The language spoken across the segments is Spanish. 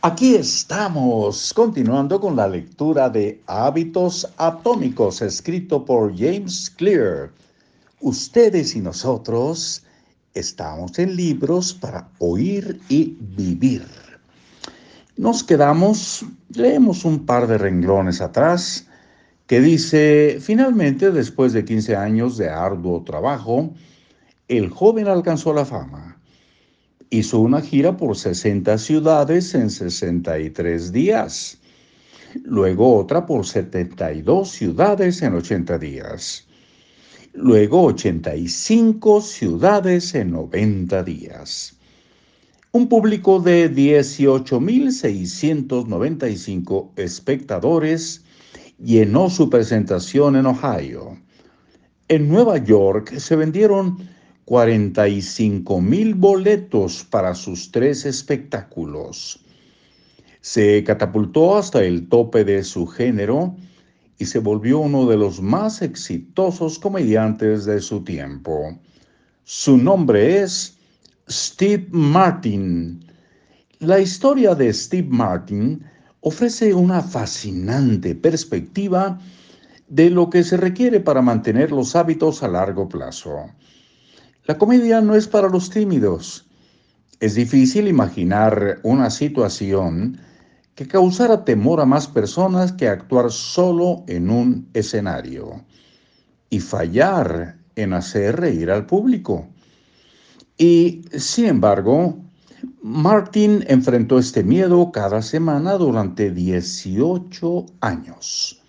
Aquí estamos, continuando con la lectura de Hábitos Atómicos, escrito por James Clear. Ustedes y nosotros estamos en libros para oír y vivir. Nos quedamos, leemos un par de renglones atrás, que dice, finalmente, después de 15 años de arduo trabajo, el joven alcanzó la fama hizo una gira por 60 ciudades en 63 días. Luego otra por 72 ciudades en 80 días. Luego 85 ciudades en 90 días. Un público de 18.695 espectadores llenó su presentación en Ohio. En Nueva York se vendieron 45 mil boletos para sus tres espectáculos. Se catapultó hasta el tope de su género y se volvió uno de los más exitosos comediantes de su tiempo. Su nombre es Steve Martin. La historia de Steve Martin ofrece una fascinante perspectiva de lo que se requiere para mantener los hábitos a largo plazo. La comedia no es para los tímidos. Es difícil imaginar una situación que causara temor a más personas que actuar solo en un escenario y fallar en hacer reír al público. Y, sin embargo, Martin enfrentó este miedo cada semana durante 18 años.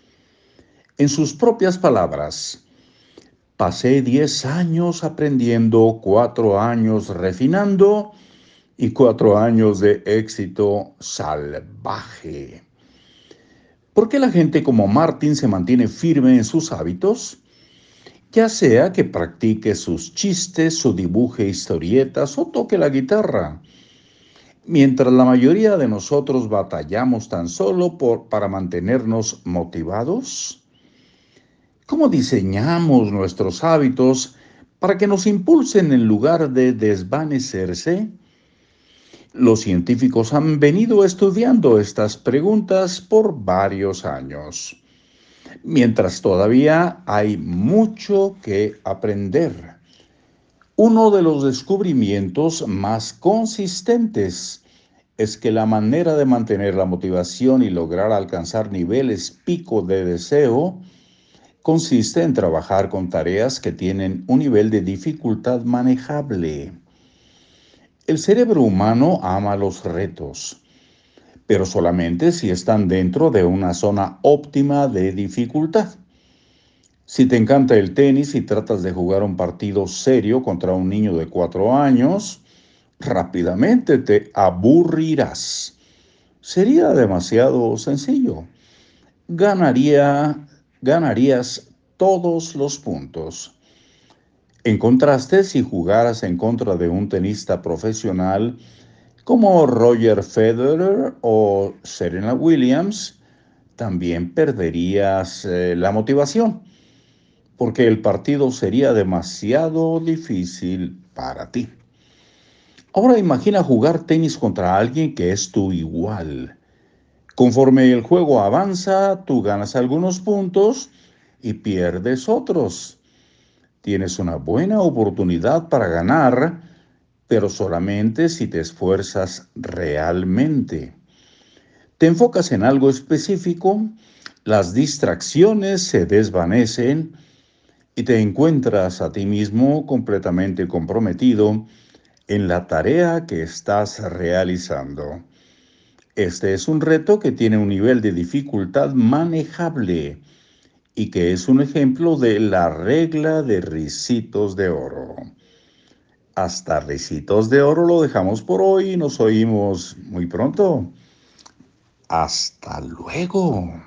En sus propias palabras, Pasé 10 años aprendiendo, cuatro años refinando y cuatro años de éxito salvaje. ¿Por qué la gente como Martin se mantiene firme en sus hábitos? Ya sea que practique sus chistes o dibuje historietas o toque la guitarra. Mientras la mayoría de nosotros batallamos tan solo por, para mantenernos motivados, ¿Cómo diseñamos nuestros hábitos para que nos impulsen en lugar de desvanecerse? Los científicos han venido estudiando estas preguntas por varios años, mientras todavía hay mucho que aprender. Uno de los descubrimientos más consistentes es que la manera de mantener la motivación y lograr alcanzar niveles pico de deseo consiste en trabajar con tareas que tienen un nivel de dificultad manejable. El cerebro humano ama los retos, pero solamente si están dentro de una zona óptima de dificultad. Si te encanta el tenis y tratas de jugar un partido serio contra un niño de cuatro años, rápidamente te aburrirás. Sería demasiado sencillo. Ganaría ganarías todos los puntos. En contraste, si jugaras en contra de un tenista profesional como Roger Federer o Serena Williams, también perderías eh, la motivación, porque el partido sería demasiado difícil para ti. Ahora imagina jugar tenis contra alguien que es tu igual Conforme el juego avanza, tú ganas algunos puntos y pierdes otros. Tienes una buena oportunidad para ganar, pero solamente si te esfuerzas realmente. Te enfocas en algo específico, las distracciones se desvanecen y te encuentras a ti mismo completamente comprometido en la tarea que estás realizando. Este es un reto que tiene un nivel de dificultad manejable y que es un ejemplo de la regla de risitos de oro. Hasta risitos de oro lo dejamos por hoy y nos oímos muy pronto. Hasta luego.